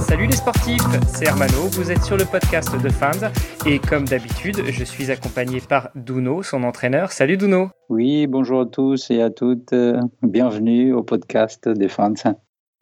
Salut les sportifs, c'est Hermano, vous êtes sur le podcast de Fans et comme d'habitude, je suis accompagné par Duno, son entraîneur. Salut Duno. Oui, bonjour à tous et à toutes, bienvenue au podcast des Fans.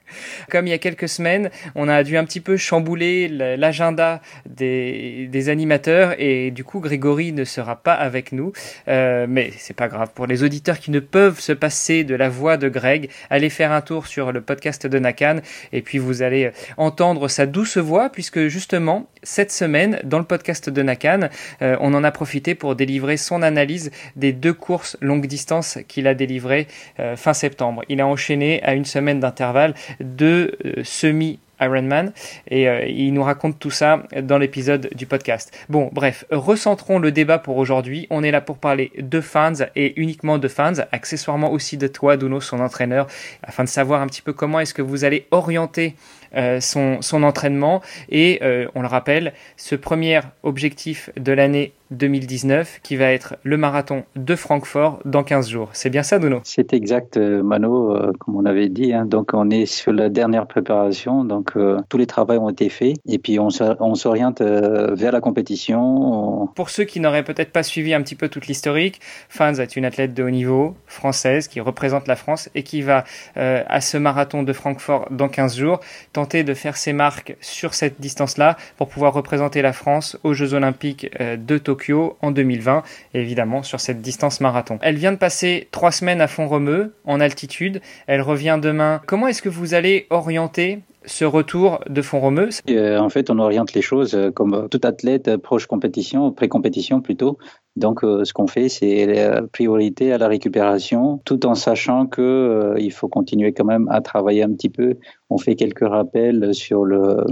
Comme il y a quelques semaines, on a dû un petit peu chambouler l'agenda des, animateurs et du coup Grégory ne sera pas avec nous. Euh, mais c'est pas grave. Pour les auditeurs qui ne peuvent se passer de la voix de Greg, allez faire un tour sur le podcast de Nakan et puis vous allez entendre sa douce voix puisque justement cette semaine dans le podcast de Nakan, euh, on en a profité pour délivrer son analyse des deux courses longue distance qu'il a délivrées euh, fin septembre. Il a enchaîné à une semaine d'intervalle de euh, semi Ironman et euh, il nous raconte tout ça dans l'épisode du podcast. Bon, bref, recentrons le débat pour aujourd'hui. On est là pour parler de fans et uniquement de fans, accessoirement aussi de toi, Duno, son entraîneur, afin de savoir un petit peu comment est-ce que vous allez orienter euh, son, son, entraînement. Et on le rappelle, ce premier objectif de l'année 2019 qui va être le marathon de Francfort dans 15 jours. C'est bien ça, Duno C'est exact, Mano, comme on avait dit. Hein. Donc, on est sur la dernière préparation. Donc, euh, tous les travaux ont été faits et puis on, s'oriente euh, vers la compétition. Pour ceux qui n'auraient peut-être pas suivi un petit peu toute l'historique, Fans est une athlète de haut niveau française qui représente la France et qui va euh, à ce marathon de Francfort dans 15 jours tenter de faire ses marques sur cette distance-là pour pouvoir représenter la France aux Jeux Olympiques de Tokyo en 2020 et évidemment sur cette distance marathon. Elle vient de passer trois semaines à Font-Romeu en altitude. Elle revient demain. Comment est-ce que vous allez orienter ce retour de Font-Romeu? Euh, En fait, on oriente les choses euh, comme tout athlète euh, proche compétition, pré-compétition plutôt. Donc, ce qu'on fait, c'est la priorité à la récupération, tout en sachant que il faut continuer quand même à travailler un petit peu. On fait quelques rappels sur le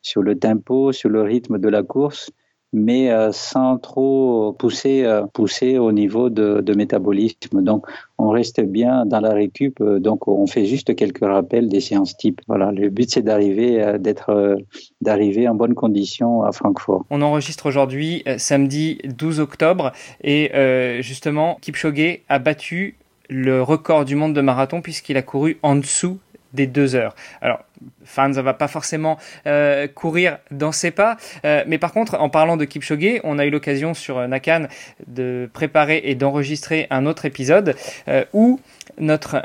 sur le tempo, sur le rythme de la course mais euh, sans trop pousser, euh, pousser au niveau de, de, métabolisme. Donc, on reste bien dans la récup. Euh, donc, on fait juste quelques rappels des séances type. Voilà, le but c'est d'arriver, d'être, d'arriver en bonne condition à Francfort. On enregistre aujourd'hui samedi 12 octobre et justement, Kipchoge a battu le record du monde de marathon puisqu'il a couru en dessous des deux heures. Alors, Fans va pas forcément euh, courir dans ses pas, euh, mais par contre, en parlant de Kipchoge, on a eu l'occasion sur Nakan de préparer et d'enregistrer un autre épisode euh, où notre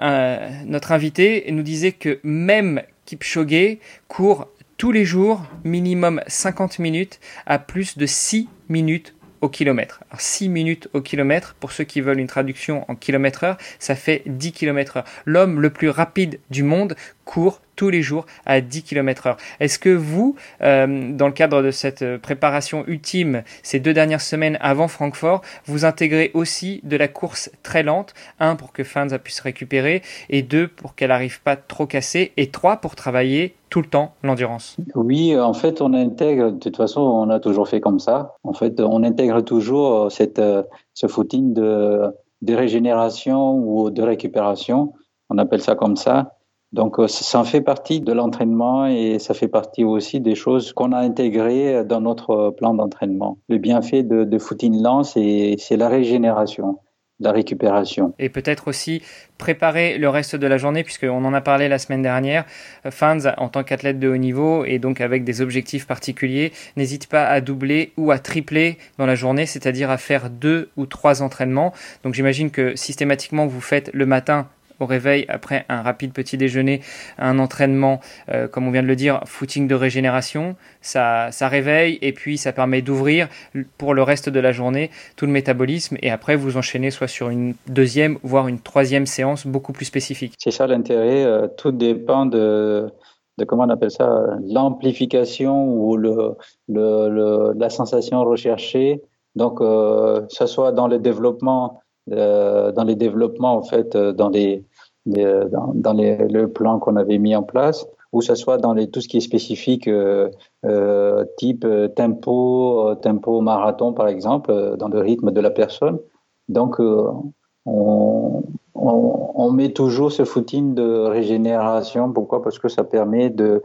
notre invité nous disait que même Kipchoge court tous les jours minimum 50 minutes à plus de 6 minutes au kilomètre. Alors 6 minutes au kilomètre, pour ceux qui veulent une traduction en kilomètre heure, ça fait 10 km heure. L'homme le plus rapide du monde court tous les jours à 10 km heure. Est-ce que vous, euh, dans le cadre de cette préparation ultime, ces deux dernières semaines avant Francfort, vous intégrez aussi de la course très lente, un pour que Fans puisse récupérer, et deux pour qu'elle n'arrive pas trop cassée, et trois pour travailler tout le temps l'endurance? Oui, en fait, on intègre, de toute façon, on a toujours fait comme ça. En fait, on intègre toujours cette, euh, ce footing de, de régénération ou de récupération, on appelle ça comme ça. Donc, euh, ça en fait partie de l'entraînement et ça fait partie aussi des choses qu'on a intégrées dans notre plan d'entraînement. Le bienfait de, footing lent, c'est la régénération la récupération. Et peut-être aussi préparer le reste de la journée, puisqu'on en a parlé la semaine dernière. Fans, en tant qu'athlète de haut niveau et donc avec des objectifs particuliers, n'hésite pas à doubler ou à tripler dans la journée, c'est-à-dire à faire deux ou trois entraînements. Donc j'imagine que systématiquement vous faites le matin au réveil après un rapide petit déjeuner, un entraînement, euh, comme on vient de le dire, footing de régénération. Ça, ça réveille et puis ça permet d'ouvrir pour le reste de la journée tout le métabolisme et après vous enchaînez soit sur une deuxième, voire une troisième séance beaucoup plus spécifique. C'est ça l'intérêt. Euh, tout dépend de, de comment on appelle ça, l'amplification ou le, la sensation recherchée. Donc, euh, que soit dans le développement euh, dans les développements, en fait, dans, les, euh, dans, les, le plan qu'on avait mis en place, ou ce soit dans les, tout ce qui est spécifique, euh, type tempo, tempo marathon, par exemple, dans le rythme de la personne. Donc, on, on, met toujours ce footing de régénération. Pourquoi? Parce que ça permet de,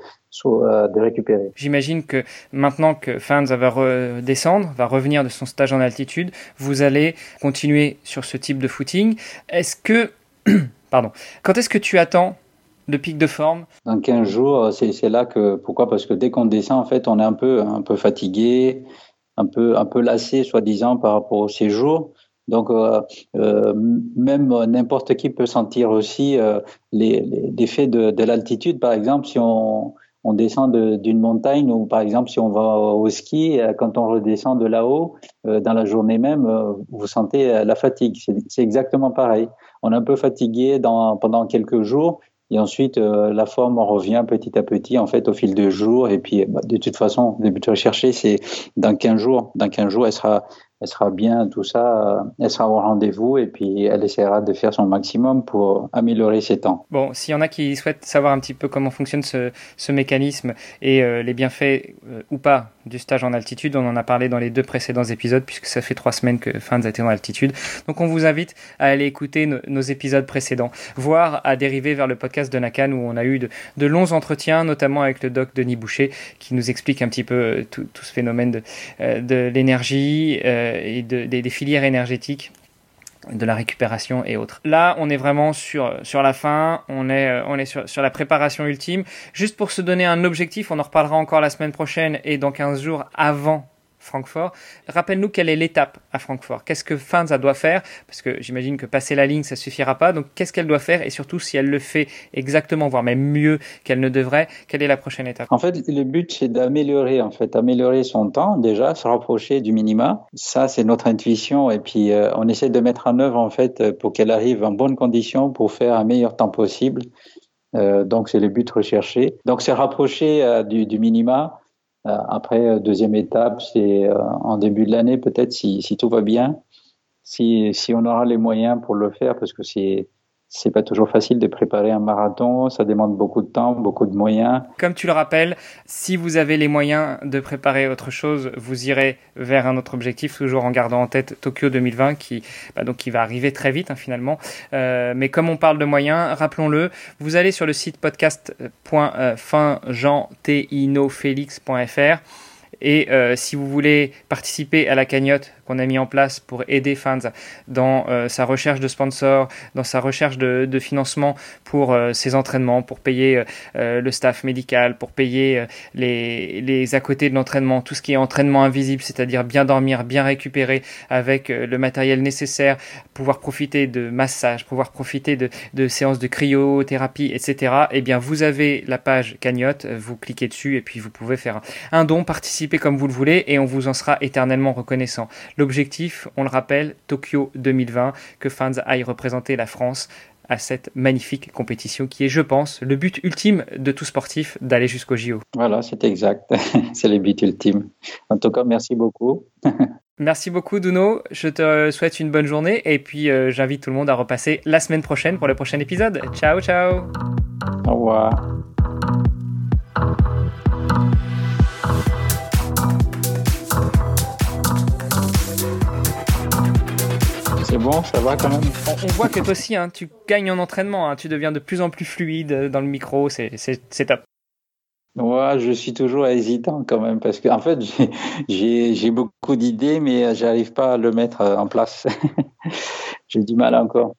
euh, de récupérer. J'imagine que maintenant que Fans va redescendre, va revenir de son stage en altitude, vous allez continuer sur ce type de footing. Est-ce que, pardon, quand est-ce que tu attends le pic de forme? Dans 15 jours, c'est là que pourquoi? Parce que dès qu'on descend, en fait, on est un peu un peu fatigué, un peu un peu lassé, soi-disant, par rapport au séjour. Donc, euh, euh, même n'importe qui peut sentir aussi euh, les, de, de l'altitude. Par exemple, si on descend d'une montagne ou par exemple si on va au ski, quand on redescend de là-haut, dans la journée même, vous sentez la fatigue. C'est exactement pareil. On est un peu fatigué pendant quelques jours et ensuite, la forme, revient petit à petit, en fait, au fil des jours. Et puis, bah, de toute façon, le but recherché, c'est dans 15 jours. Dans 15 jours, elle sera, elle sera bien, tout ça, euh, elle sera au rendez-vous et puis elle essaiera de faire son maximum pour améliorer ses temps. Bon, s'il y en a qui souhaitent savoir un petit peu comment fonctionne ce, mécanisme et euh, les bienfaits euh, ou pas du stage en altitude, on en a parlé dans les deux précédents épisodes puisque ça fait trois semaines que Fans a été en altitude. Donc on vous invite à aller écouter nos, épisodes précédents, voire à dériver vers le podcast de Nakan où on a eu de, longs entretiens, notamment avec le doc Denis Boucher qui nous explique un petit peu tout, tout ce phénomène de, de l'énergie. Euh, et des, filières énergétiques de la récupération et autres. Là, on est vraiment sur, sur la fin, on est, euh, on est sur, sur la préparation ultime. Juste pour se donner un objectif, on en reparlera encore la semaine prochaine et dans 15 jours avant Francfort. Rappelle-nous quelle est l'étape à Francfort. Qu'est-ce que Fanza doit faire? Parce que j'imagine que passer la ligne, ça suffira pas. Donc, qu'est-ce qu'elle doit faire? Et surtout, si elle le fait exactement, voire même mieux qu'elle ne devrait, quelle est la prochaine étape? En fait, le but, c'est d'améliorer, en fait, améliorer son temps, déjà, se rapprocher du minima. Ça, c'est notre intuition. Et puis, euh, on essaie de mettre en œuvre, en fait, pour qu'elle arrive en bonne condition pour faire un meilleur temps possible. Euh, donc, c'est le but recherché. Donc, c'est rapprocher euh, du, minima après, euh, deuxième étape, c'est euh, en début de l'année, peut-être si, si, tout va bien, si, si on aura les moyens pour le faire, parce que c'est c'est pas toujours facile de préparer un marathon, ça demande beaucoup de temps, beaucoup de moyens. Comme tu le rappelles, si vous avez les moyens de préparer autre chose, vous irez vers un autre objectif, toujours en gardant en tête Tokyo 2020, qui, bah donc, qui va arriver très vite hein, finalement. Euh, mais comme on parle de moyens, rappelons-le, vous allez sur le site podcast.finjanteinofélix.fr et euh, si vous voulez participer à la cagnotte qu'on a mis en place pour aider Fans dans euh, sa recherche de sponsors, dans sa recherche de, financement pour euh, ses entraînements, pour payer le staff médical, pour payer les, à côté de l'entraînement, tout ce qui est entraînement invisible, c'est-à-dire bien dormir, bien récupérer avec le matériel nécessaire, pouvoir profiter de massage, pouvoir profiter de, de séances de cryothérapie, etc. Eh bien, vous avez la page cagnotte, vous cliquez dessus et puis vous pouvez faire un don, participer comme vous le voulez et on vous en sera éternellement reconnaissant. L'objectif, on le rappelle, Tokyo 2020, que fans aille représenter la France à cette magnifique compétition qui est, je pense, le but ultime de tout sportif d'aller jusqu'au JO. Voilà, c'est exact. c'est le but ultime. En tout cas, merci beaucoup. Merci beaucoup Duno, je te souhaite une bonne journée et puis euh, j'invite tout le monde à repasser la semaine prochaine pour le prochain épisode. Ciao ciao Au revoir C'est bon, ça va quand même. On, voit que toi aussi, hein, tu gagnes en entraînement, hein. tu deviens de plus en plus fluide dans le micro, c'est top. Ouais, je suis toujours hésitant quand même parce qu'en en fait, j'ai beaucoup d'idées, mais j'arrive pas à le mettre en place. j'ai du mal encore.